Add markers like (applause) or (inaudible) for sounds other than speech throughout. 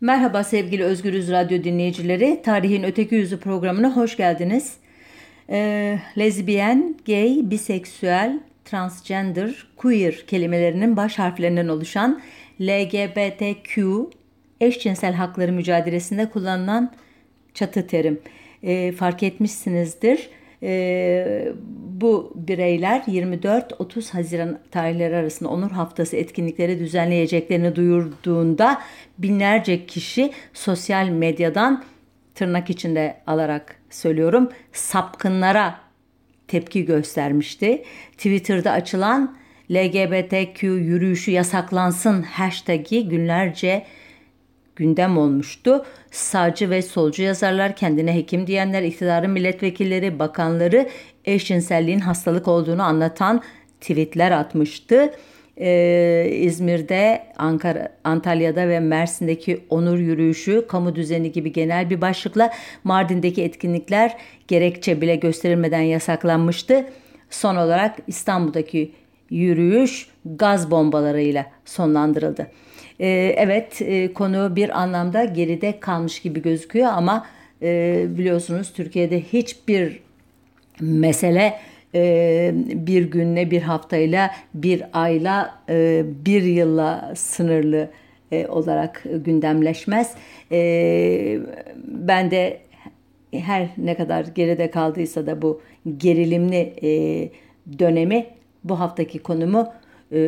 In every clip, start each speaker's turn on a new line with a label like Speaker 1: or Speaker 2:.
Speaker 1: Merhaba sevgili Özgürüz Radyo dinleyicileri. Tarihin Öteki Yüzü programına hoş geldiniz. Ee, lezbiyen, gay, biseksüel, transgender, queer kelimelerinin baş harflerinden oluşan LGBTQ eşcinsel hakları mücadelesinde kullanılan çatı terim. Ee, fark etmişsinizdir e, bu bireyler 24-30 Haziran tarihleri arasında Onur Haftası etkinlikleri düzenleyeceklerini duyurduğunda binlerce kişi sosyal medyadan tırnak içinde alarak söylüyorum sapkınlara tepki göstermişti. Twitter'da açılan LGBTQ yürüyüşü yasaklansın hashtag'i günlerce gündem olmuştu. Sağcı ve solcu yazarlar, kendine hekim diyenler, iktidarın milletvekilleri, bakanları eşcinselliğin hastalık olduğunu anlatan tweetler atmıştı. Ee, İzmir'de, Ankara, Antalya'da ve Mersin'deki onur yürüyüşü, kamu düzeni gibi genel bir başlıkla Mardin'deki etkinlikler gerekçe bile gösterilmeden yasaklanmıştı. Son olarak İstanbul'daki yürüyüş gaz bombalarıyla sonlandırıldı. Ee, evet e, konu bir anlamda geride kalmış gibi gözüküyor ama e, biliyorsunuz Türkiye'de hiçbir mesele e, bir günle, bir haftayla, bir ayla, bir yılla sınırlı olarak gündemleşmez. Ben de her ne kadar geride kaldıysa da bu gerilimli dönemi bu haftaki konumu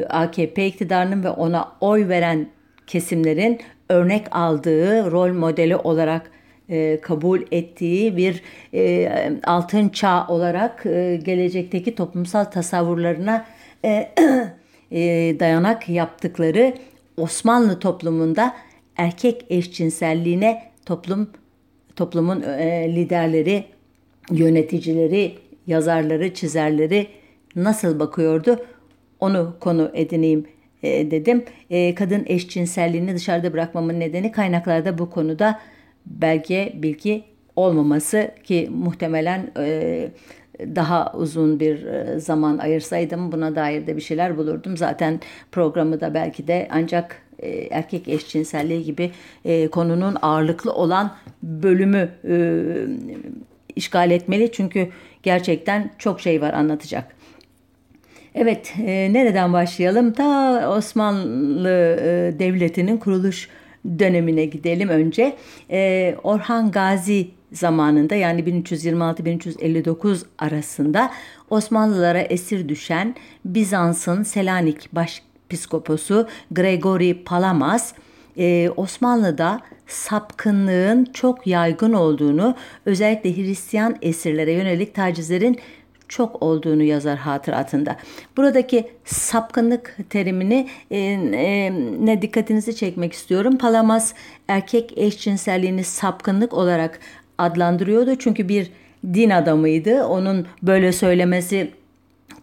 Speaker 1: AKP iktidarının ve ona oy veren kesimlerin örnek aldığı, rol modeli olarak e, kabul ettiği bir e, altın çağ olarak e, gelecekteki toplumsal tasavvurlarına (clears throat) dayanak yaptıkları Osmanlı toplumunda erkek eşcinselliğine toplum toplumun liderleri, yöneticileri, yazarları, çizerleri nasıl bakıyordu? Onu konu edineyim dedim. Kadın eşcinselliğini dışarıda bırakmamın nedeni kaynaklarda bu konuda belge, bilgi olmaması ki muhtemelen e, daha uzun bir zaman ayırsaydım buna dair de bir şeyler bulurdum. Zaten programı da belki de ancak erkek eşcinselliği gibi konunun ağırlıklı olan bölümü işgal etmeli. Çünkü gerçekten çok şey var anlatacak. Evet, e, nereden başlayalım? Ta Osmanlı e, Devleti'nin kuruluş dönemine gidelim önce. E, Orhan Gazi zamanında yani 1326-1359 arasında Osmanlılara esir düşen Bizans'ın Selanik başpiskoposu Gregory Palamas e, Osmanlı'da sapkınlığın çok yaygın olduğunu özellikle Hristiyan esirlere yönelik tacizlerin çok olduğunu yazar hatıratında. Buradaki sapkınlık terimini e, e, ne dikkatinizi çekmek istiyorum. Palamas erkek eşcinselliğini sapkınlık olarak adlandırıyordu. Çünkü bir din adamıydı. Onun böyle söylemesi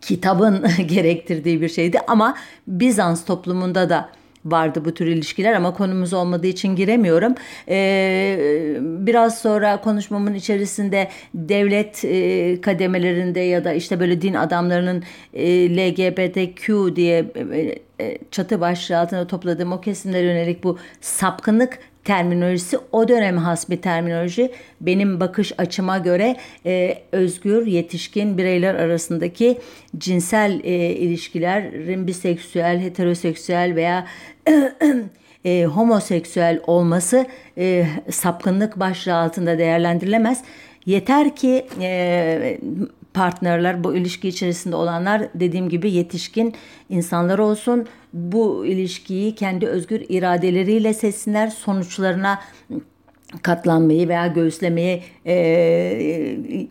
Speaker 1: kitabın (laughs) gerektirdiği bir şeydi ama Bizans toplumunda da vardı bu tür ilişkiler ama konumuz olmadığı için giremiyorum. Ee, biraz sonra konuşmamın içerisinde devlet e, kademelerinde ya da işte böyle din adamlarının e, LGBTQ diye e, e, çatı başlığı altında topladığım o kesimlere yönelik bu sapkınlık terminolojisi o döneme has bir terminoloji. Benim bakış açıma göre e, özgür yetişkin bireyler arasındaki cinsel e, ilişkilerin biseksüel, heteroseksüel veya (clears throat) e, homoseksüel olması e, sapkınlık başlığı altında değerlendirilemez. Yeter ki e, partnerler, bu ilişki içerisinde olanlar dediğim gibi yetişkin insanlar olsun. Bu ilişkiyi kendi özgür iradeleriyle seçsinler. Sonuçlarına katlanmayı veya göğüslemeyi e,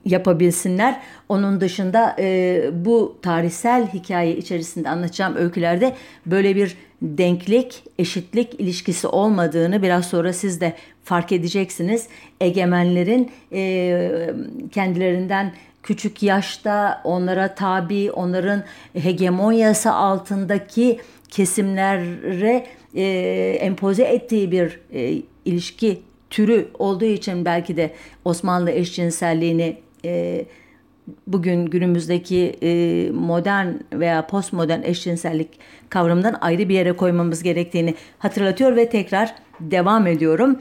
Speaker 1: yapabilsinler. Onun dışında e, bu tarihsel hikaye içerisinde anlatacağım öykülerde böyle bir denklik, eşitlik ilişkisi olmadığını biraz sonra siz de fark edeceksiniz. Egemenlerin e, kendilerinden küçük yaşta onlara tabi, onların hegemonyası altındaki kesimlere e, empoze ettiği bir e, ilişki türü olduğu için belki de Osmanlı eşcinselliğini e, bugün günümüzdeki e, modern veya postmodern eşcinsellik kavramından ayrı bir yere koymamız gerektiğini hatırlatıyor ve tekrar devam ediyorum.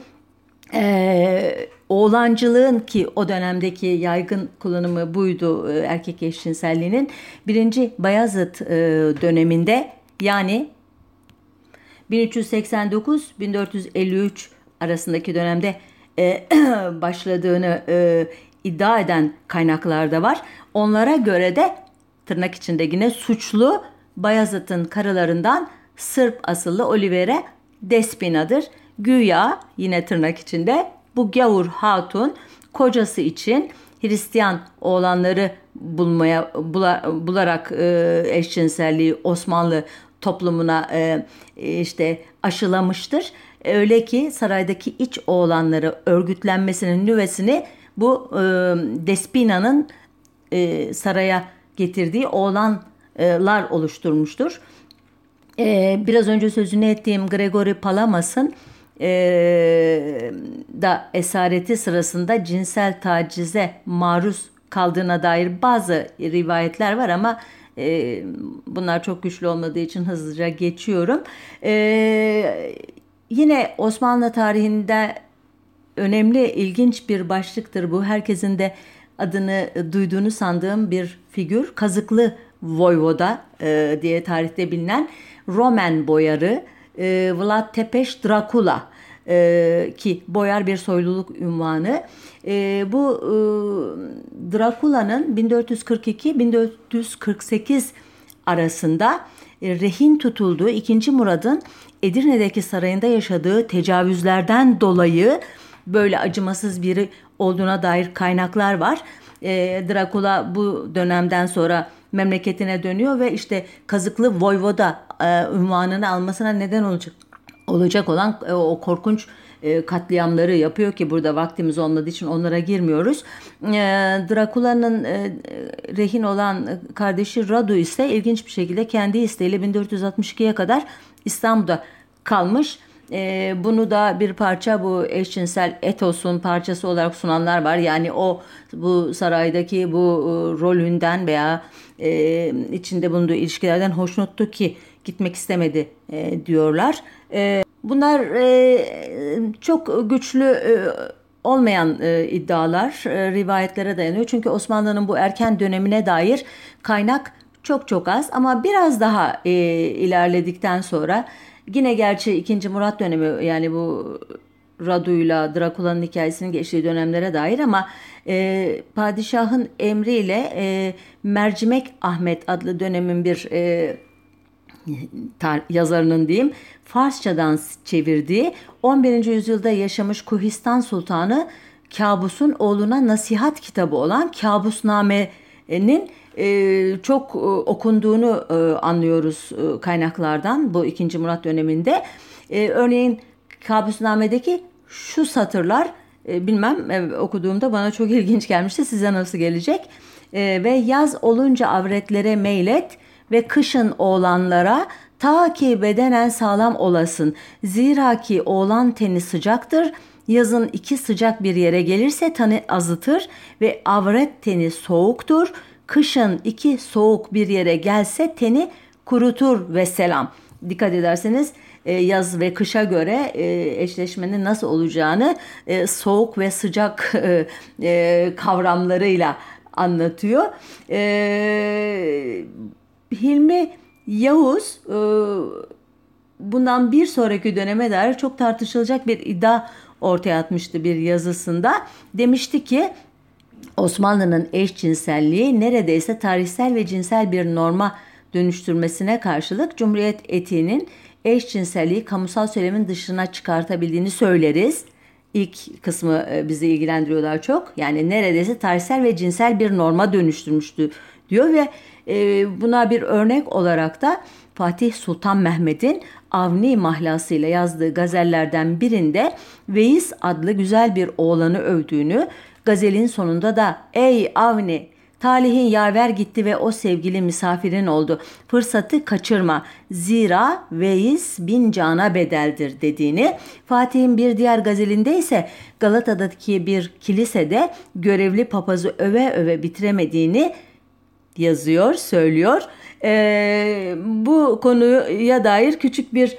Speaker 1: Ee, oğlancılığın ki o dönemdeki yaygın kullanımı buydu e, erkek eşcinselliğinin. Birinci Bayazıt e, döneminde yani 1389-1453 arasındaki dönemde e, (clears throat) başladığını e, iddia eden kaynaklar da var. Onlara göre de tırnak içinde yine suçlu Bayazıt'ın karılarından Sırp asıllı Olivera Despina'dır. Güya yine tırnak içinde bu gavur hatun kocası için Hristiyan oğlanları bulmaya bula, bularak e, eşcinselliği Osmanlı toplumuna e, işte aşılamıştır. Öyle ki saraydaki iç oğlanları örgütlenmesinin nüvesini bu e, Despina'nın e, saraya getirdiği oğlanlar oluşturmuştur. E, biraz önce sözünü ettiğim Gregory Palamas'ın e, da esareti sırasında cinsel tacize maruz kaldığına dair bazı rivayetler var ama e, bunlar çok güçlü olmadığı için hızlıca geçiyorum. E, yine Osmanlı tarihinde önemli, ilginç bir başlıktır bu. Herkesin de adını duyduğunu sandığım bir figür. Kazıklı Voyvoda e, diye tarihte bilinen Roman boyarı e, Vlad Tepes Dracula e, ki boyar bir soyluluk ünvanı. E, bu e, Drakula'nın 1442-1448 arasında e, rehin tutulduğu 2. Murad'ın Edirne'deki sarayında yaşadığı tecavüzlerden dolayı böyle acımasız biri olduğuna dair kaynaklar var. E, Drakula bu dönemden sonra memleketine dönüyor ve işte kazıklı Voyvoda e, ünvanını almasına neden olacak olacak olan e, o korkunç e, katliamları yapıyor ki burada vaktimiz olmadığı için onlara girmiyoruz. E, Drakula'nın e, rehin olan kardeşi Radu ise ilginç bir şekilde kendi isteğiyle 1462'ye kadar İstanbul'da kalmış. E, bunu da bir parça bu eşcinsel etosun parçası olarak sunanlar var. Yani o bu saraydaki bu rolünden veya içinde bulunduğu ilişkilerden hoşnuttu ki gitmek istemedi diyorlar. Bunlar e, çok güçlü e, olmayan e, iddialar, e, rivayetlere dayanıyor. Çünkü Osmanlı'nın bu erken dönemine dair kaynak çok çok az ama biraz daha e, ilerledikten sonra yine gerçi 2. Murat dönemi yani bu Radu'yla Drakula'nın hikayesinin geçtiği dönemlere dair ama e, padişahın emriyle e, Mercimek Ahmet adlı dönemin bir e, yazarının diyeyim Farsçadan çevirdiği 11. yüzyılda yaşamış Kuhistan Sultanı Kabus'un oğluna nasihat kitabı olan Kabusname'nin e, çok e, okunduğunu e, anlıyoruz e, kaynaklardan bu 2. Murat döneminde. E, örneğin Kabusname'deki şu satırlar e, bilmem e, okuduğumda bana çok ilginç gelmişti. Size nasıl gelecek? E, ve yaz olunca avretlere meylet ve kışın oğlanlara ta ki bedenen sağlam olasın. Zira ki oğlan teni sıcaktır. Yazın iki sıcak bir yere gelirse tanı azıtır ve avret teni soğuktur. Kışın iki soğuk bir yere gelse teni kurutur ve selam. Dikkat ederseniz e, yaz ve kışa göre e, eşleşmenin nasıl olacağını e, soğuk ve sıcak (laughs) kavramlarıyla anlatıyor. Hilmi Yavuz e, bundan bir sonraki döneme dair çok tartışılacak bir iddia ortaya atmıştı bir yazısında. Demişti ki Osmanlı'nın eşcinselliği neredeyse tarihsel ve cinsel bir norma dönüştürmesine karşılık Cumhuriyet etiğinin eşcinselliği kamusal söylemin dışına çıkartabildiğini söyleriz. İlk kısmı e, bizi ilgilendiriyor daha çok. Yani neredeyse tarihsel ve cinsel bir norma dönüştürmüştü diyor ve buna bir örnek olarak da Fatih Sultan Mehmet'in Avni mahlasıyla yazdığı gazellerden birinde Veys adlı güzel bir oğlanı övdüğünü, gazelin sonunda da ''Ey Avni, Talihin yaver gitti ve o sevgili misafirin oldu. Fırsatı kaçırma. Zira veis bin cana bedeldir dediğini. Fatih'in bir diğer gazelinde ise Galata'daki bir kilisede görevli papazı öve öve bitiremediğini yazıyor, söylüyor. Ee, bu konuya dair küçük bir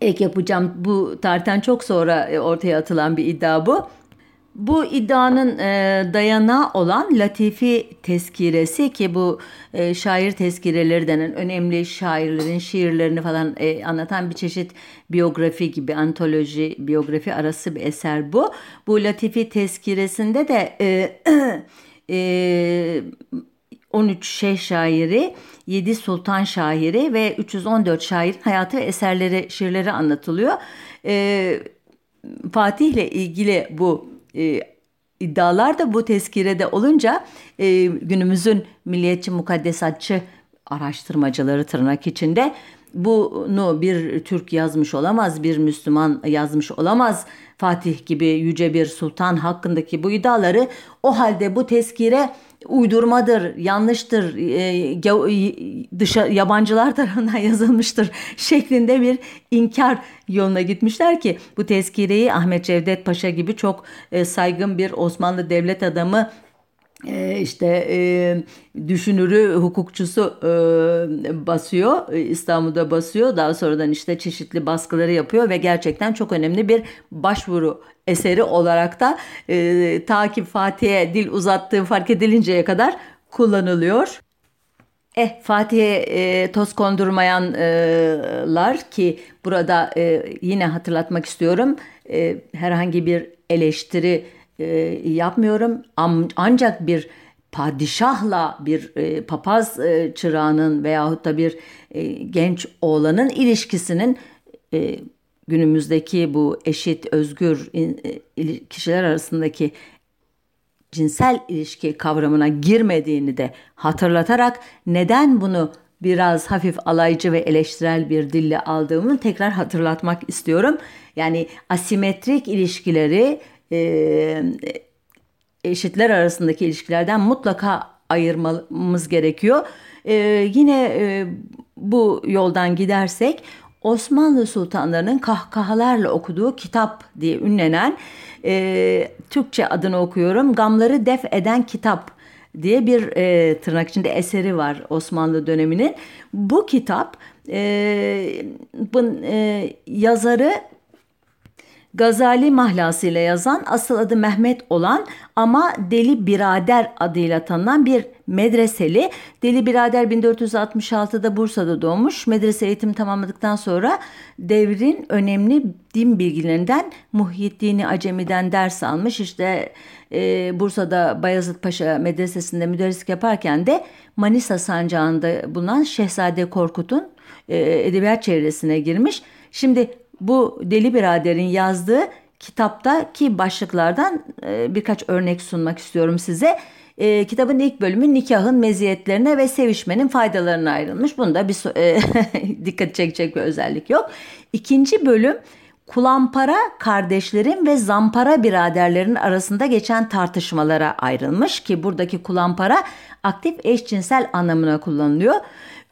Speaker 1: ek yapacağım. Bu tarihten çok sonra ortaya atılan bir iddia bu. Bu iddianın e, dayanağı olan Latifi tezkiresi ki bu e, şair tezkireleri denen önemli şairlerin şiirlerini falan e, anlatan bir çeşit biyografi gibi antoloji biyografi arası bir eser bu. Bu Latifi tezkiresinde de e, (clears throat) e, 13 şeyh şairi, 7 sultan şairi ve 314 şairin hayatı ve eserleri, şiirleri anlatılıyor. E, Fatih ile ilgili bu e, iddialar da bu tezkirede olunca e, günümüzün milliyetçi mukaddesatçı araştırmacıları tırnak içinde bunu bir Türk yazmış olamaz, bir Müslüman yazmış olamaz. Fatih gibi yüce bir sultan hakkındaki bu iddiaları o halde bu tezkire uydurmadır, yanlıştır, e, dışa, yabancılar tarafından (laughs) yazılmıştır şeklinde bir inkar yoluna gitmişler ki bu tezkireyi Ahmet Cevdet Paşa gibi çok e, saygın bir Osmanlı devlet adamı e, işte e, düşünürü, hukukçusu e, basıyor, İstanbul'da basıyor. Daha sonradan işte çeşitli baskıları yapıyor ve gerçekten çok önemli bir başvuru eseri olarak da e, ta Fatih'e dil uzattığı fark edilinceye kadar kullanılıyor. Eh Fatih'e e, toz kondurmayanlar ki burada e, yine hatırlatmak istiyorum e, herhangi bir eleştiri e, yapmıyorum ancak bir padişahla bir e, papaz e, çırağının veyahut da bir e, genç oğlanın ilişkisinin e, günümüzdeki bu eşit, özgür e, kişiler arasındaki cinsel ilişki kavramına girmediğini de hatırlatarak neden bunu biraz hafif alaycı ve eleştirel bir dille aldığımı tekrar hatırlatmak istiyorum. Yani asimetrik ilişkileri e, eşitler arasındaki ilişkilerden mutlaka ayırmamız gerekiyor. E, yine e, bu yoldan gidersek Osmanlı sultanlarının kahkahalarla okuduğu kitap diye ünlenen e, Türkçe adını okuyorum. Gamları def eden kitap diye bir e, tırnak içinde eseri var Osmanlı döneminin. Bu kitap e, bu, e, yazarı Gazali mahlasıyla yazan asıl adı Mehmet olan ama Deli Birader adıyla tanınan bir medreseli. Deli Birader 1466'da Bursa'da doğmuş. Medrese eğitim tamamladıktan sonra devrin önemli din bilgilerinden Muhyiddin Acemi'den ders almış. İşte e, Bursa'da Bayezid Paşa Medresesi'nde müderrislik yaparken de Manisa sancağında bulunan Şehzade Korkut'un e, edebiyat çevresine girmiş. Şimdi bu Deli Birader'in yazdığı kitaptaki başlıklardan e, birkaç örnek sunmak istiyorum size. E, kitabın ilk bölümü nikahın meziyetlerine ve sevişmenin faydalarına ayrılmış. Bunda bir (laughs) e, dikkat çekecek bir özellik yok. İkinci bölüm Kulampara kardeşlerin ve Zampara biraderlerin arasında geçen tartışmalara ayrılmış ki buradaki kulampara aktif eşcinsel anlamına kullanılıyor.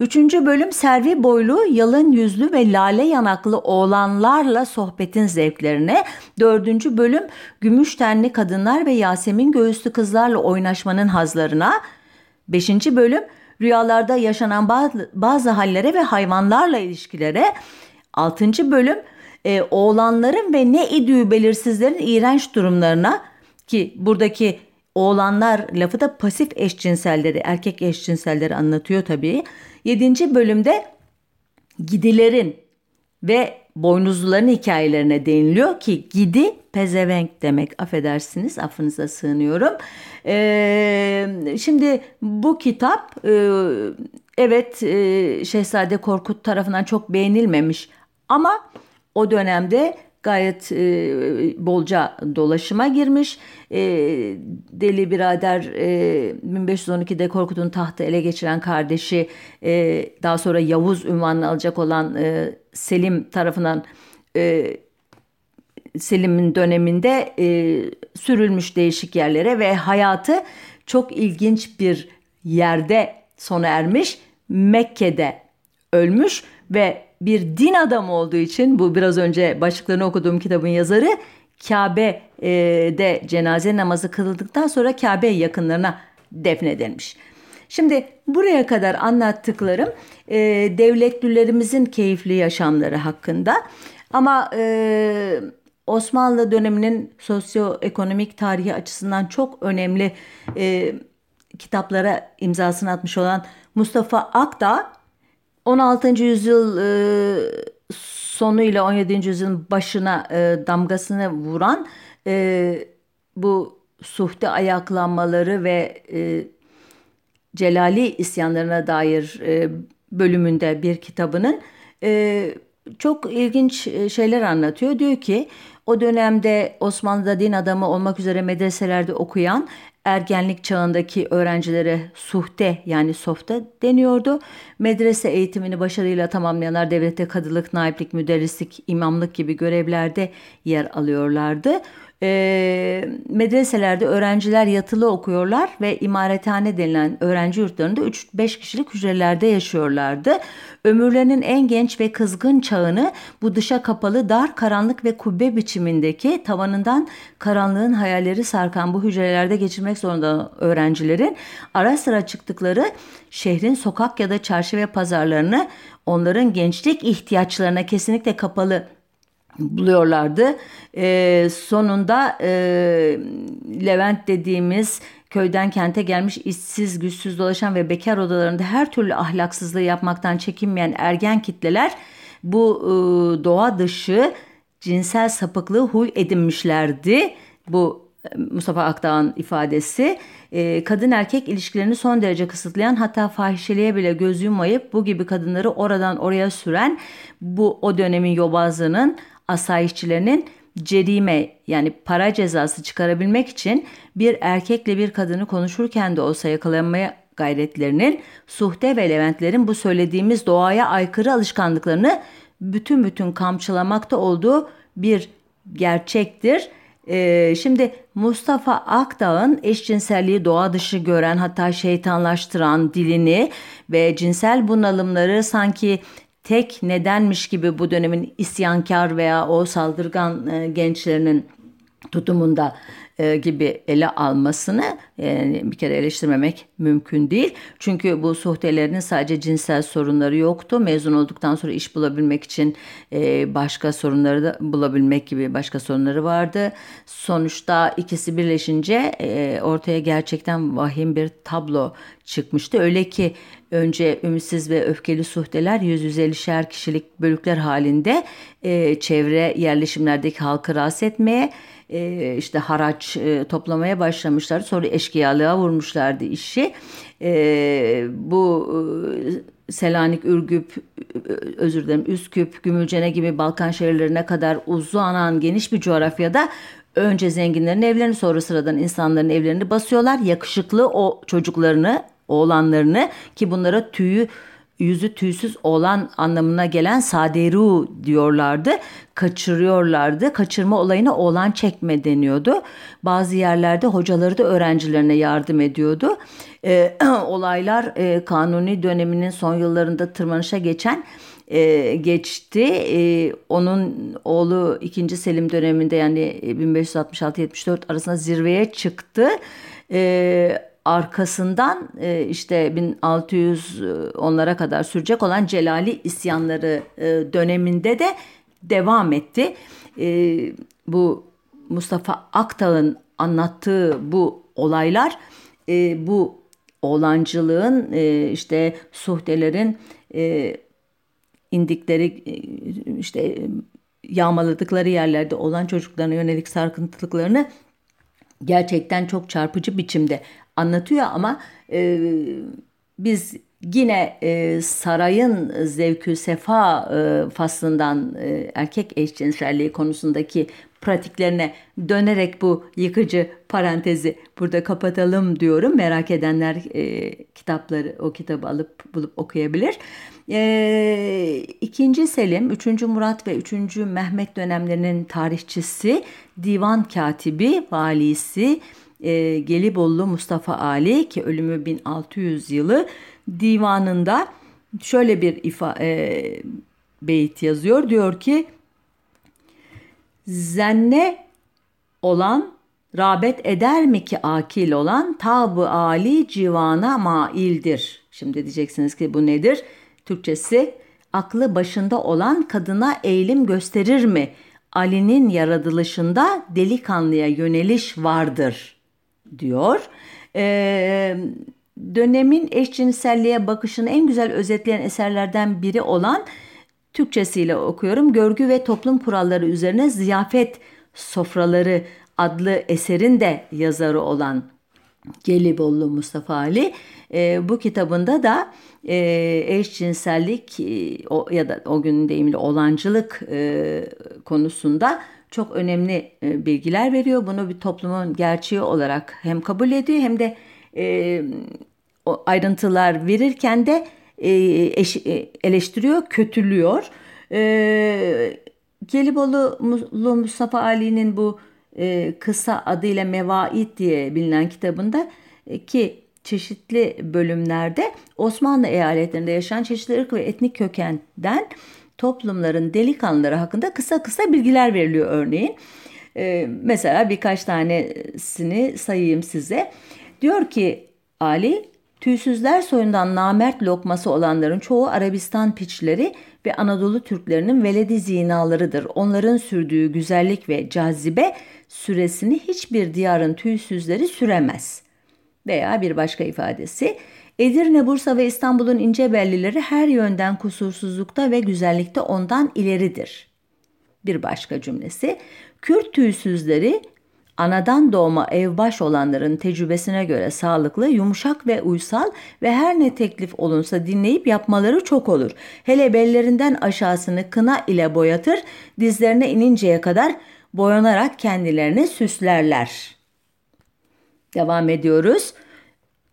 Speaker 1: Üçüncü bölüm servi boylu, yalın yüzlü ve lale yanaklı oğlanlarla sohbetin zevklerine. Dördüncü bölüm gümüş tenli kadınlar ve Yasemin göğüslü kızlarla oynaşmanın hazlarına. Beşinci bölüm rüyalarda yaşanan bazı, bazı hallere ve hayvanlarla ilişkilere. Altıncı bölüm e, oğlanların ve ne idüğü belirsizlerin iğrenç durumlarına ki buradaki oğlanlar lafı da pasif eşcinselleri, erkek eşcinselleri anlatıyor tabii. Yedinci bölümde gidilerin ve boynuzluların hikayelerine değiniliyor ki gidi pezevenk demek affedersiniz affınıza sığınıyorum. Ee, şimdi bu kitap e, evet e, Şehzade Korkut tarafından çok beğenilmemiş ama o dönemde gayet e, bolca dolaşıma girmiş. E, Deli birader e, 1512'de Korkut'un tahtı ele geçiren kardeşi e, daha sonra Yavuz ünvanını alacak olan e, Selim tarafından e, Selim'in döneminde e, sürülmüş değişik yerlere ve hayatı çok ilginç bir yerde sona ermiş. Mekke'de ölmüş ve bir din adamı olduğu için bu biraz önce başlıklarını okuduğum kitabın yazarı Kabe'de cenaze namazı kılındıktan sonra Kabe yakınlarına defnedilmiş. Şimdi buraya kadar anlattıklarım e, devletlilerimizin keyifli yaşamları hakkında ama e, Osmanlı döneminin sosyoekonomik tarihi açısından çok önemli e, kitaplara imzasını atmış olan Mustafa Akdağ 16. yüzyıl e, sonu ile 17. yüzyılın başına e, damgasını vuran e, bu suhte ayaklanmaları ve e, Celali isyanlarına dair e, bölümünde bir kitabının e, çok ilginç e, şeyler anlatıyor. Diyor ki o dönemde Osmanlı'da din adamı olmak üzere medreselerde okuyan ergenlik çağındaki öğrencilere suhte yani softa deniyordu. Medrese eğitimini başarıyla tamamlayanlar devlette kadılık, naiplik, müderrislik, imamlık gibi görevlerde yer alıyorlardı e, medreselerde öğrenciler yatılı okuyorlar ve imarethane denilen öğrenci yurtlarında 3-5 kişilik hücrelerde yaşıyorlardı. Ömürlerinin en genç ve kızgın çağını bu dışa kapalı dar karanlık ve kubbe biçimindeki tavanından karanlığın hayalleri sarkan bu hücrelerde geçirmek zorunda öğrencilerin ara sıra çıktıkları şehrin sokak ya da çarşı ve pazarlarını onların gençlik ihtiyaçlarına kesinlikle kapalı buluyorlardı. E, sonunda e, Levent dediğimiz köyden kente gelmiş işsiz, güçsüz dolaşan ve bekar odalarında her türlü ahlaksızlığı yapmaktan çekinmeyen ergen kitleler bu e, doğa dışı cinsel sapıklığı huy edinmişlerdi. Bu e, Mustafa Akdağ'ın ifadesi e, kadın erkek ilişkilerini son derece kısıtlayan hatta fahişeliğe bile göz yummayıp bu gibi kadınları oradan oraya süren bu o dönemin yobazlığının asayişçilerinin cerime yani para cezası çıkarabilmek için bir erkekle bir kadını konuşurken de olsa yakalanmaya gayretlerinin suhte ve leventlerin bu söylediğimiz doğaya aykırı alışkanlıklarını bütün bütün kamçılamakta olduğu bir gerçektir. Ee, şimdi Mustafa Akdağ'ın eşcinselliği doğa dışı gören hatta şeytanlaştıran dilini ve cinsel bunalımları sanki tek nedenmiş gibi bu dönemin isyankar veya o saldırgan e, gençlerinin tutumunda e, gibi ele almasını e, bir kere eleştirmemek mümkün değil. Çünkü bu suhtelerinin sadece cinsel sorunları yoktu. Mezun olduktan sonra iş bulabilmek için e, başka sorunları da bulabilmek gibi başka sorunları vardı. Sonuçta ikisi birleşince e, ortaya gerçekten vahim bir tablo çıkmıştı. Öyle ki önce ümitsiz ve öfkeli suhteler 150'şer kişilik bölükler halinde e, çevre yerleşimlerdeki halkı rahatsız etmeye e, işte haraç e, toplamaya başlamışlar. Sonra eşkıyalığa vurmuşlardı işi. E, bu e, Selanik, Ürgüp, özür dilerim Üsküp, Gümülcene gibi Balkan şehirlerine kadar uzanan geniş bir coğrafyada önce zenginlerin evlerini sonra sıradan insanların evlerini basıyorlar. Yakışıklı o çocuklarını, oğlanlarını ki bunlara tüyü yüzü tüysüz olan anlamına gelen saderu diyorlardı. Kaçırıyorlardı. Kaçırma olayına oğlan çekme deniyordu. Bazı yerlerde hocaları da öğrencilerine yardım ediyordu. E, (clears throat) olaylar e, kanuni döneminin son yıllarında tırmanışa geçen e, geçti. E, onun oğlu 2. Selim döneminde yani 1566-74 arasında zirveye çıktı. E, arkasından e, işte 1600 onlara kadar sürecek olan Celali isyanları e, döneminde de devam etti. E, bu Mustafa Aktağ'ın anlattığı bu olaylar bu oğlancılığın işte suhtelerin indikleri işte yağmaladıkları yerlerde olan çocuklarına yönelik sarkıntılıklarını gerçekten çok çarpıcı biçimde anlatıyor ama e, biz yine e, sarayın zevkü sefa e, faslından e, erkek eşcinselliği konusundaki pratiklerine dönerek bu yıkıcı parantezi burada kapatalım diyorum. Merak edenler e, kitapları o kitabı alıp bulup okuyabilir. E, ikinci Selim, üçüncü Murat ve üçüncü Mehmet dönemlerinin tarihçisi, divan katibi, valisi, e, Gelibolu Mustafa Ali ki ölümü 1600 yılı divanında şöyle bir ifa, e, beyit yazıyor. Diyor ki zenne olan rağbet eder mi ki akil olan tabı ali civana maildir. Şimdi diyeceksiniz ki bu nedir? Türkçesi aklı başında olan kadına eğilim gösterir mi? Ali'nin yaratılışında delikanlıya yöneliş vardır diyor. Ee, dönemin eşcinselliğe bakışını en güzel özetleyen eserlerden biri olan Türkçesiyle okuyorum. Görgü ve toplum kuralları üzerine ziyafet sofraları adlı eserin de yazarı olan Gelibolu Mustafa Ali e, bu kitabında da e, eşcinsellik e, o, ya da o gün deyimli olancılık e, konusunda çok önemli e, bilgiler veriyor. Bunu bir toplumun gerçeği olarak hem kabul ediyor hem de e, o ayrıntılar verirken de e, eş, e, eleştiriyor, kötülüyor. E, Gelibolu Mustafa Ali'nin bu e, kısa adıyla Mevait diye bilinen kitabında e, ki çeşitli bölümlerde Osmanlı eyaletlerinde yaşayan çeşitli ırk ve etnik kökenden toplumların delikanlıları hakkında kısa kısa bilgiler veriliyor örneğin. E, mesela birkaç tanesini sayayım size. Diyor ki Ali, tüysüzler soyundan namert lokması olanların çoğu Arabistan piçleri ve Anadolu Türklerinin veledi zinalarıdır. Onların sürdüğü güzellik ve cazibe süresini hiçbir diyarın tüysüzleri süremez. Veya bir başka ifadesi, Edirne, Bursa ve İstanbul'un ince bellileri her yönden kusursuzlukta ve güzellikte ondan ileridir. Bir başka cümlesi, Kürt tüysüzleri anadan doğma evbaş olanların tecrübesine göre sağlıklı, yumuşak ve uysal ve her ne teklif olunsa dinleyip yapmaları çok olur. Hele bellerinden aşağısını kına ile boyatır, dizlerine ininceye kadar boyanarak kendilerini süslerler. Devam ediyoruz.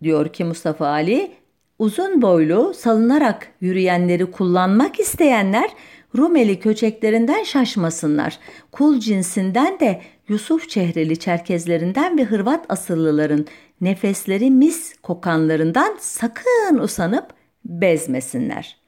Speaker 1: Diyor ki Mustafa Ali, uzun boylu salınarak yürüyenleri kullanmak isteyenler Rumeli köçeklerinden şaşmasınlar. Kul cinsinden de Yusuf çehreli Çerkezlerinden ve Hırvat asıllıların nefesleri mis kokanlarından sakın usanıp bezmesinler.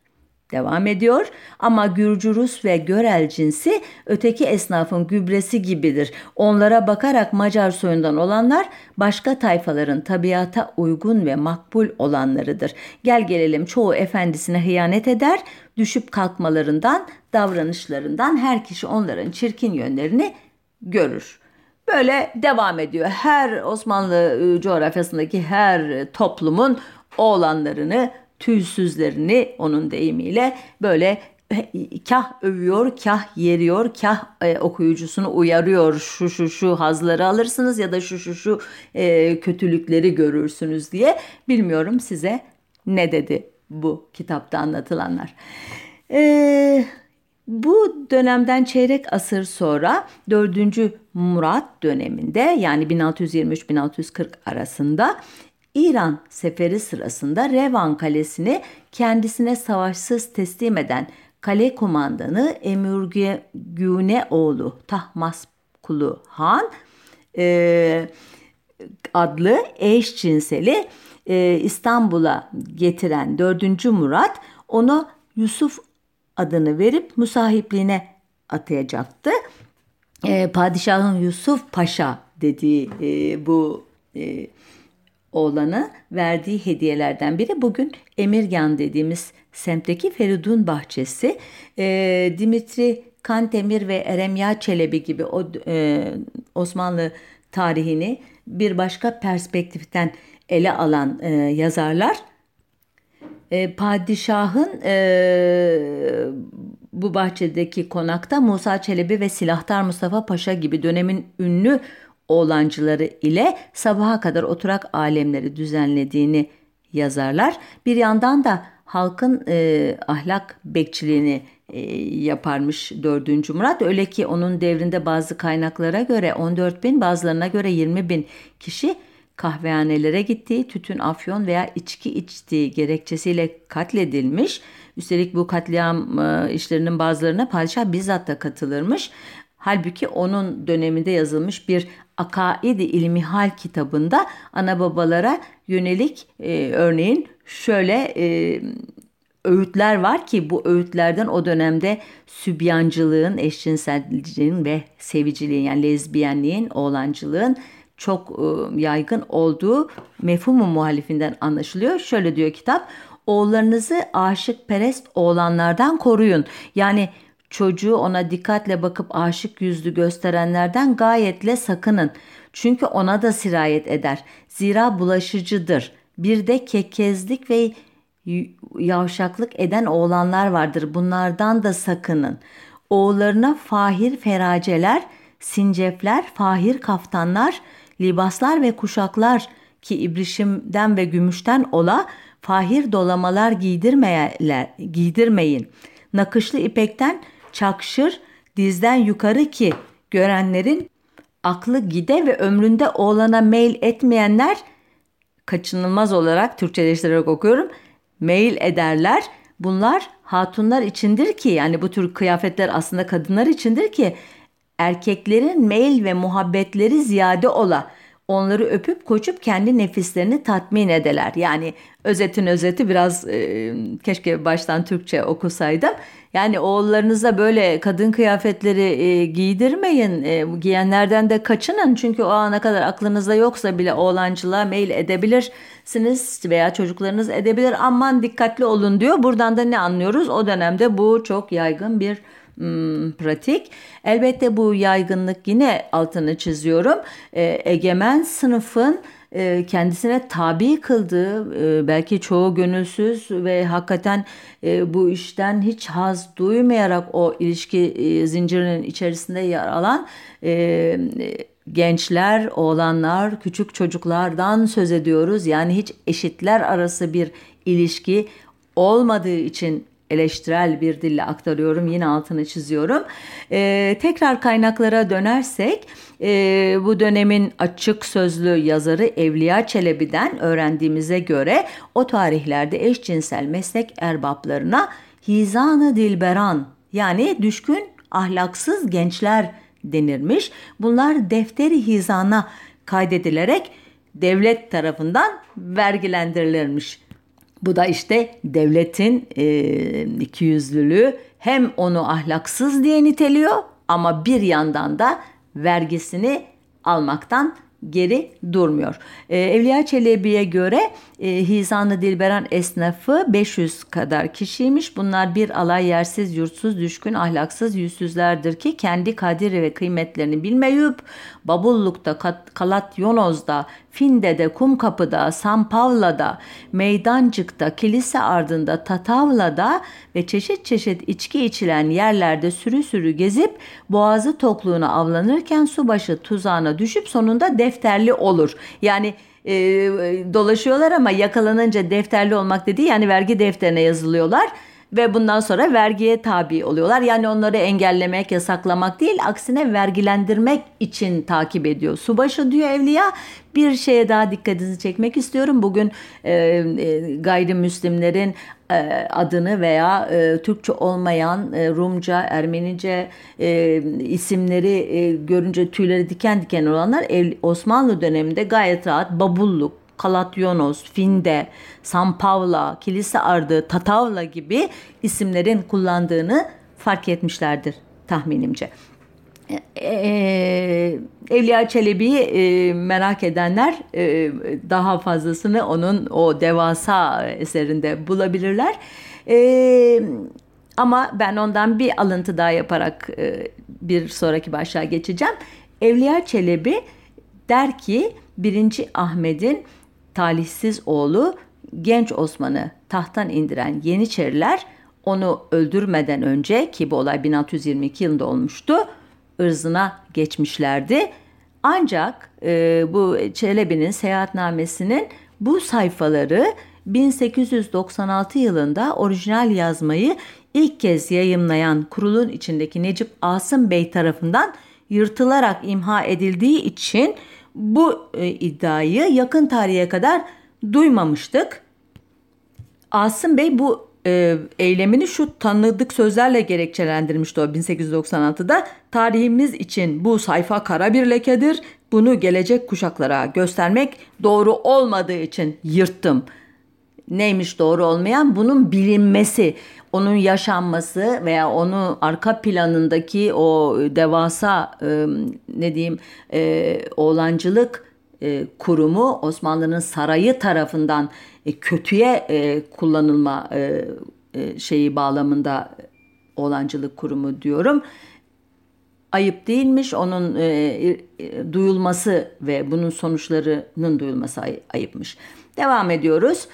Speaker 1: Devam ediyor ama Gürcü, Rus ve Görel cinsi öteki esnafın gübresi gibidir. Onlara bakarak Macar soyundan olanlar başka tayfaların tabiata uygun ve makbul olanlarıdır. Gel gelelim çoğu efendisine hıyanet eder, düşüp kalkmalarından, davranışlarından her kişi onların çirkin yönlerini görür. Böyle devam ediyor. Her Osmanlı ıı, coğrafyasındaki her toplumun oğlanlarını, tüysüzlerini onun deyimiyle böyle kah övüyor, kah yeriyor, kah e, okuyucusunu uyarıyor. Şu şu şu hazları alırsınız ya da şu şu şu e, kötülükleri görürsünüz diye. Bilmiyorum size ne dedi bu kitapta anlatılanlar. Eee bu dönemden çeyrek asır sonra 4. Murat döneminde yani 1623-1640 arasında İran seferi sırasında Revan Kalesi'ni kendisine savaşsız teslim eden kale kumandanı Emir Güneoğlu Tahmaskulu Han e, adlı eşcinseli e, İstanbul'a getiren 4. Murat onu Yusuf adını verip musahipliğine atayacaktı. E, padişahın Yusuf Paşa dediği e, bu e, oğlana verdiği hediyelerden biri bugün Emirgan dediğimiz semtteki Feridun bahçesi. E, Dimitri Kantemir ve Eremya Çelebi gibi o e, Osmanlı tarihini bir başka perspektiften ele alan e, yazarlar e, padişahın e, bu bahçedeki konakta Musa Çelebi ve Silahtar Mustafa Paşa gibi dönemin ünlü oğlancıları ile sabaha kadar oturak alemleri düzenlediğini yazarlar. Bir yandan da halkın e, ahlak bekçiliğini e, yaparmış 4. Murat. Öyle ki onun devrinde bazı kaynaklara göre 14 bin bazılarına göre 20 bin kişi kahvehanelere gittiği, tütün, afyon veya içki içtiği gerekçesiyle katledilmiş. Üstelik bu katliam e, işlerinin bazılarına padişah bizzat da katılırmış. Halbuki onun döneminde yazılmış bir Akaid-i İlmihal kitabında ana babalara yönelik e, örneğin şöyle e, öğütler var ki bu öğütlerden o dönemde sübyancılığın, eşcinselciliğin ve seviciliğin yani lezbiyenliğin, oğlancılığın çok e, yaygın olduğu mefhumu muhalifinden anlaşılıyor. Şöyle diyor kitap, oğullarınızı aşık perest oğlanlardan koruyun. Yani çocuğu ona dikkatle bakıp aşık yüzlü gösterenlerden gayetle sakının. Çünkü ona da sirayet eder. Zira bulaşıcıdır. Bir de kekezlik ve yavşaklık eden oğlanlar vardır. Bunlardan da sakının. Oğullarına fahir feraceler, sincefler, fahir kaftanlar, libaslar ve kuşaklar ki ibrişimden ve gümüşten ola fahir dolamalar giydirmeyin. Nakışlı ipekten çakşır dizden yukarı ki görenlerin aklı gide ve ömründe oğlana mail etmeyenler kaçınılmaz olarak Türkçeleştirerek okuyorum mail ederler. Bunlar hatunlar içindir ki yani bu tür kıyafetler aslında kadınlar içindir ki erkeklerin mail ve muhabbetleri ziyade ola onları öpüp koçup kendi nefislerini tatmin edeler. Yani özetin özeti biraz e, keşke baştan Türkçe okusaydım. Yani oğullarınıza böyle kadın kıyafetleri e, giydirmeyin. E, giyenlerden de kaçının. Çünkü o ana kadar aklınızda yoksa bile oğlancılığa mail edebilirsiniz veya çocuklarınız edebilir. Aman dikkatli olun diyor. Buradan da ne anlıyoruz? O dönemde bu çok yaygın bir pratik. Elbette bu yaygınlık yine altını çiziyorum. E, egemen sınıfın e, kendisine tabi kıldığı e, belki çoğu gönülsüz ve hakikaten e, bu işten hiç haz duymayarak o ilişki zincirinin içerisinde yer alan gençler, oğlanlar, küçük çocuklardan söz ediyoruz. Yani hiç eşitler arası bir ilişki olmadığı için eleştirel bir dille aktarıyorum. Yine altını çiziyorum. Ee, tekrar kaynaklara dönersek e, bu dönemin açık sözlü yazarı Evliya Çelebi'den öğrendiğimize göre o tarihlerde eşcinsel meslek erbaplarına hizanı dilberan yani düşkün ahlaksız gençler denirmiş. Bunlar defteri hizana kaydedilerek devlet tarafından vergilendirilirmiş. Bu da işte devletin e, ikiyüzlülüğü hem onu ahlaksız diye niteliyor ama bir yandan da vergisini almaktan geri durmuyor. E, Evliya Çelebi'ye göre e, Hizanlı Dilberan esnafı 500 kadar kişiymiş. Bunlar bir alay yersiz, yurtsuz, düşkün, ahlaksız, yüzsüzlerdir ki kendi kadiri ve kıymetlerini bilmeyip Babulluk'ta, Kalatyonoz'da, Finde'de, Kumkapı'da, San Pavla'da, Meydancık'ta, kilise ardında, Tatavla'da ve çeşit çeşit içki içilen yerlerde sürü sürü gezip boğazı tokluğuna avlanırken subaşı tuzağına düşüp sonunda defterli olur. Yani e, dolaşıyorlar ama yakalanınca defterli olmak dediği yani vergi defterine yazılıyorlar ve bundan sonra vergiye tabi oluyorlar. Yani onları engellemek, yasaklamak değil, aksine vergilendirmek için takip ediyor. Subaşı diyor Evliya. Bir şeye daha dikkatinizi çekmek istiyorum. Bugün e, e, gayrimüslimlerin e, adını veya e, Türkçe olmayan e, Rumca, Ermenice e, isimleri e, görünce tüyleri diken diken olanlar Osmanlı döneminde gayet rahat babulluk, Kalatyonos, Finde, San Pavla, Kilise Ardı, Tatavla gibi isimlerin kullandığını fark etmişlerdir tahminimce. Ee, Evliya Çelebi'yi e, merak edenler e, daha fazlasını onun o devasa eserinde bulabilirler. E, ama ben ondan bir alıntı daha yaparak e, bir sonraki başlığa geçeceğim. Evliya Çelebi der ki 1. Ahmet'in talihsiz oğlu genç Osman'ı tahttan indiren Yeniçeriler onu öldürmeden önce ki bu olay 1622 yılında olmuştu ırzına geçmişlerdi. Ancak e, bu Çelebi'nin seyahatnamesinin bu sayfaları 1896 yılında orijinal yazmayı ilk kez yayımlayan kurulun içindeki Necip Asım Bey tarafından yırtılarak imha edildiği için bu e, iddiayı yakın tarihe kadar duymamıştık. Asım Bey bu e, eylemini şu tanıdık sözlerle gerekçelendirmişti o 1896'da. Tarihimiz için bu sayfa kara bir lekedir. Bunu gelecek kuşaklara göstermek doğru olmadığı için yırttım. Neymiş doğru olmayan? Bunun bilinmesi, onun yaşanması veya onun arka planındaki o devasa e, ne diyeyim e, oğlancılık e, kurumu Osmanlı'nın sarayı tarafından e, kötüye e, kullanılma şeyi bağlamında oğlancılık kurumu diyorum. Ayıp değilmiş onun duyulması ve bunun sonuçlarının duyulması ay, ayıpmış. Devam ediyoruz.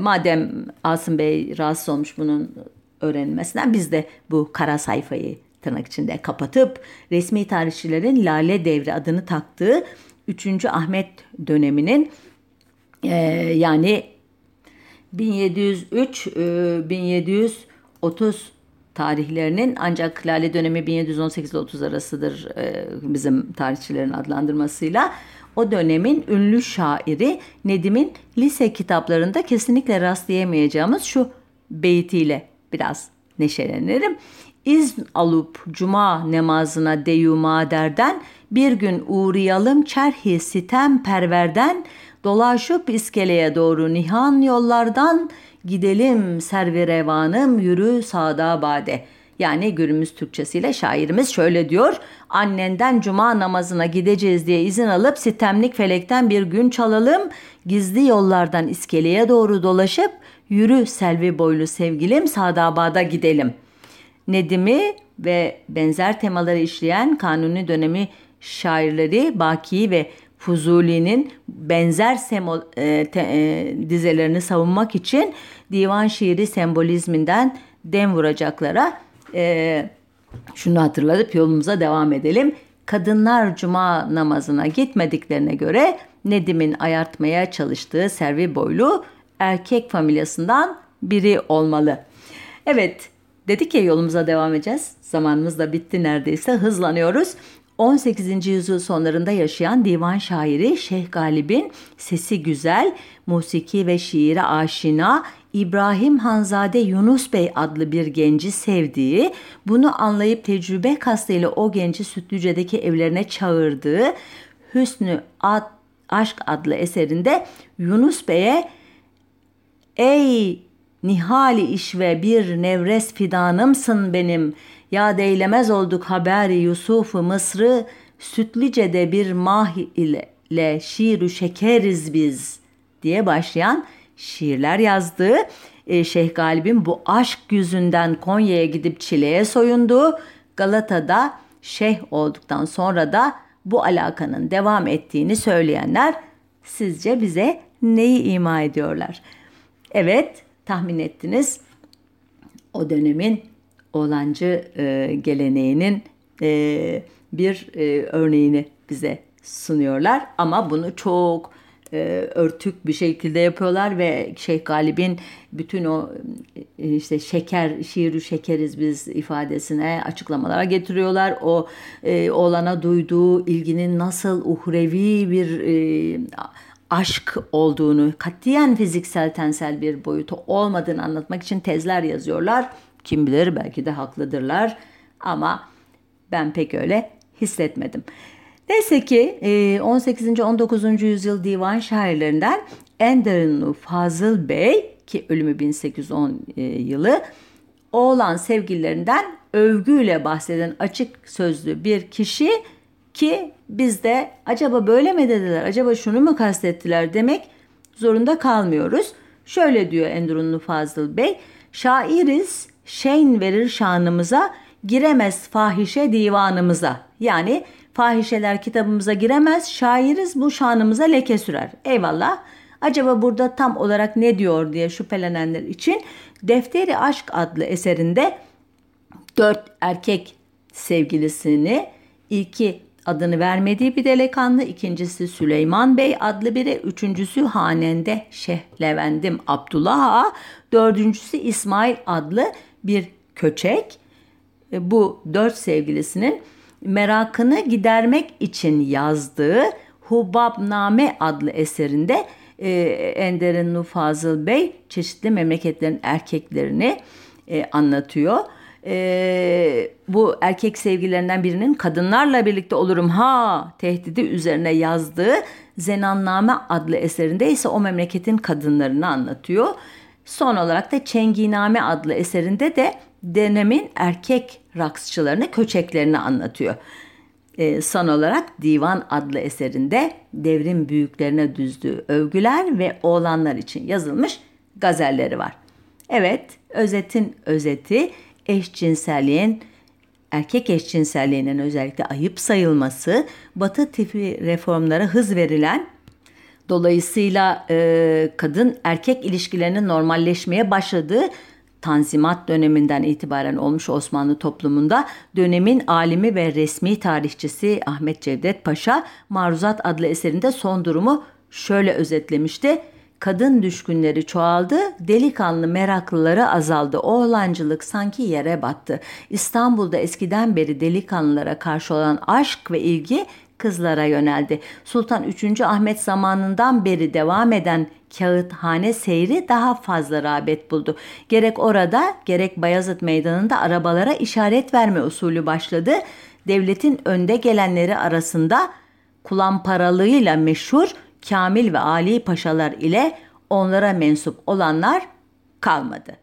Speaker 1: Madem Asım Bey rahatsız olmuş bunun öğrenilmesinden biz de bu kara sayfayı tırnak içinde kapatıp resmi tarihçilerin Lale Devri adını taktığı 3. Ahmet döneminin e, yani 1703 e, 1730 tarihlerinin ancak Lale dönemi 1718 ile 30 arasıdır e, bizim tarihçilerin adlandırmasıyla. O dönemin ünlü şairi Nedim'in lise kitaplarında kesinlikle rastlayamayacağımız şu beytiyle biraz neşelenirim. İzn alıp cuma namazına deyu maderden bir gün uğrayalım çerhi sitem perverden dolaşıp iskeleye doğru nihan yollardan gidelim servirevanım yürü sağda bade. Yani günümüz Türkçesiyle şairimiz şöyle diyor. Annenden cuma namazına gideceğiz diye izin alıp sitemlik felekten bir gün çalalım. Gizli yollardan iskeleye doğru dolaşıp yürü selvi boylu sevgilim Sadabad'a gidelim. Nedim'i ve benzer temaları işleyen Kanuni dönemi şairleri Baki ve Fuzuli'nin benzer semo, e, te, e, dizelerini savunmak için divan şiiri sembolizminden dem vuracaklara e, şunu hatırlatıp yolumuza devam edelim. Kadınlar cuma namazına gitmediklerine göre Nedim'in ayartmaya çalıştığı servi boylu erkek familyasından biri olmalı. Evet dedik ya yolumuza devam edeceğiz. Zamanımız da bitti neredeyse hızlanıyoruz. 18. yüzyıl sonlarında yaşayan divan şairi Şeyh Galip'in sesi güzel, musiki ve şiire aşina İbrahim Hanzade Yunus Bey adlı bir genci sevdiği, bunu anlayıp tecrübe kastıyla o genci Sütlüce'deki evlerine çağırdığı Hüsnü Ad, Aşk adlı eserinde Yunus Bey'e Ey nihali iş ve bir nevres fidanımsın benim. Ya deylemez olduk haberi Yusuf'u Mısır'ı Sütlice'de bir mah ile, ile şiiru şekeriz biz diye başlayan şiirler yazdığı e, Şeyh Galip'in bu aşk yüzünden Konya'ya gidip Çile'ye soyunduğu Galata'da şeyh olduktan sonra da bu alakanın devam ettiğini söyleyenler sizce bize neyi ima ediyorlar? Evet tahmin ettiniz o dönemin oğlancı e, geleneğinin e, bir e, örneğini bize sunuyorlar ama bunu çok e, örtük bir şekilde yapıyorlar ve Şeyh Galip'in bütün o e, işte şeker, şiiri şekeriz biz ifadesine açıklamalara getiriyorlar. O e, oğlana duyduğu ilginin nasıl uhrevi bir e, aşk olduğunu, katiyen fiziksel tensel bir boyutu olmadığını anlatmak için tezler yazıyorlar. Kim bilir belki de haklıdırlar ama ben pek öyle hissetmedim. Neyse ki 18. 19. yüzyıl divan şairlerinden Enderunlu Fazıl Bey ki ölümü 1810 e, yılı oğlan sevgililerinden övgüyle bahseden açık sözlü bir kişi ki biz de acaba böyle mi dediler, acaba şunu mu kastettiler demek zorunda kalmıyoruz. Şöyle diyor Endurunlu Fazıl Bey, şairiz, şeyin verir şanımıza, giremez fahişe divanımıza. Yani fahişeler kitabımıza giremez, şairiz bu şanımıza leke sürer. Eyvallah. Acaba burada tam olarak ne diyor diye şüphelenenler için Defteri Aşk adlı eserinde dört erkek sevgilisini ilki adını vermediği bir delikanlı, ikincisi Süleyman Bey adlı biri, üçüncüsü Hanende Şehlevendim Abdullah Ağa, dördüncüsü İsmail adlı bir köçek. E, bu dört sevgilisinin merakını gidermek için yazdığı Hubabname adlı eserinde e, Ender'in Fazıl Bey çeşitli memleketlerin erkeklerini e, anlatıyor. E, bu erkek sevgilerinden birinin kadınlarla birlikte olurum ha tehdidi üzerine yazdığı Zenanname adlı eserinde ise o memleketin kadınlarını anlatıyor. Son olarak da Çenginame adlı eserinde de dönemin erkek raksçılarını, köçeklerini anlatıyor. E, son olarak Divan adlı eserinde devrim büyüklerine düzdüğü övgüler ve oğlanlar için yazılmış gazelleri var. Evet, özetin özeti eşcinselliğin erkek eşcinselliğinin özellikle ayıp sayılması, Batı tipi reformlara hız verilen Dolayısıyla e, kadın erkek ilişkilerinin normalleşmeye başladığı Tanzimat döneminden itibaren olmuş Osmanlı toplumunda dönemin alimi ve resmi tarihçisi Ahmet Cevdet Paşa Maruzat adlı eserinde son durumu şöyle özetlemişti. Kadın düşkünleri çoğaldı, delikanlı meraklıları azaldı. Oğlancılık sanki yere battı. İstanbul'da eskiden beri delikanlılara karşı olan aşk ve ilgi kızlara yöneldi. Sultan 3. Ahmet zamanından beri devam eden kağıthane seyri daha fazla rağbet buldu. Gerek orada gerek Bayazıt Meydanı'nda arabalara işaret verme usulü başladı. Devletin önde gelenleri arasında kulamparalığıyla meşhur Kamil ve Ali Paşalar ile onlara mensup olanlar kalmadı.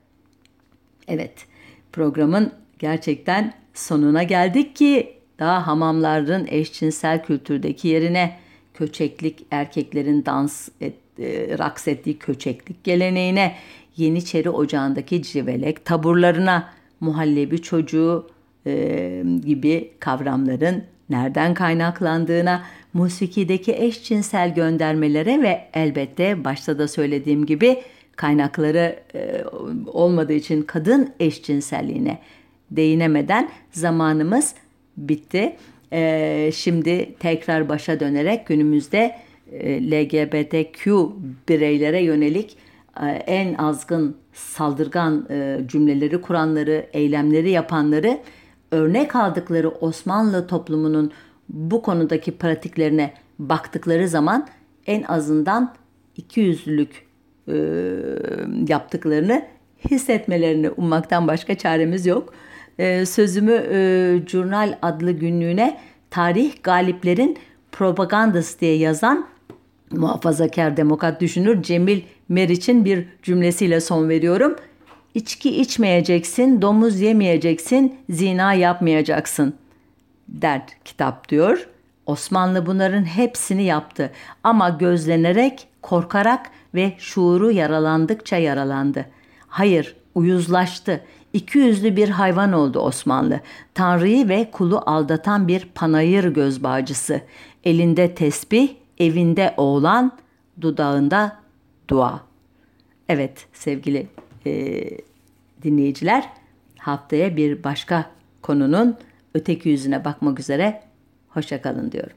Speaker 1: Evet, programın gerçekten sonuna geldik ki daha hamamların eşcinsel kültürdeki yerine köçeklik erkeklerin dans et, e, raks ettiği köçeklik geleneğine, Yeniçeri Ocağı'ndaki civelek taburlarına, muhallebi çocuğu e, gibi kavramların nereden kaynaklandığına, musikideki eşcinsel göndermelere ve elbette başta da söylediğim gibi kaynakları e, olmadığı için kadın eşcinselliğine değinemeden zamanımız bitti. E, şimdi tekrar başa dönerek günümüzde e, LGBTQ bireylere yönelik e, en azgın saldırgan e, cümleleri kuranları, eylemleri yapanları örnek aldıkları Osmanlı toplumunun bu konudaki pratiklerine baktıkları zaman en azından iki yüzlülük e, yaptıklarını hissetmelerini ummaktan başka çaremiz yok e, sözümü e, Jurnal adlı günlüğüne tarih galiplerin propagandası diye yazan muhafazakar demokrat düşünür Cemil Meriç'in bir cümlesiyle son veriyorum. İçki içmeyeceksin, domuz yemeyeceksin, zina yapmayacaksın der kitap diyor. Osmanlı bunların hepsini yaptı ama gözlenerek, korkarak ve şuuru yaralandıkça yaralandı. Hayır, uyuzlaştı. İki yüzlü bir hayvan oldu Osmanlı. Tanrı'yı ve kulu aldatan bir panayır gözbağcısı. Elinde tesbih, evinde oğlan, dudağında dua. Evet sevgili e, dinleyiciler haftaya bir başka konunun öteki yüzüne bakmak üzere hoşçakalın diyorum.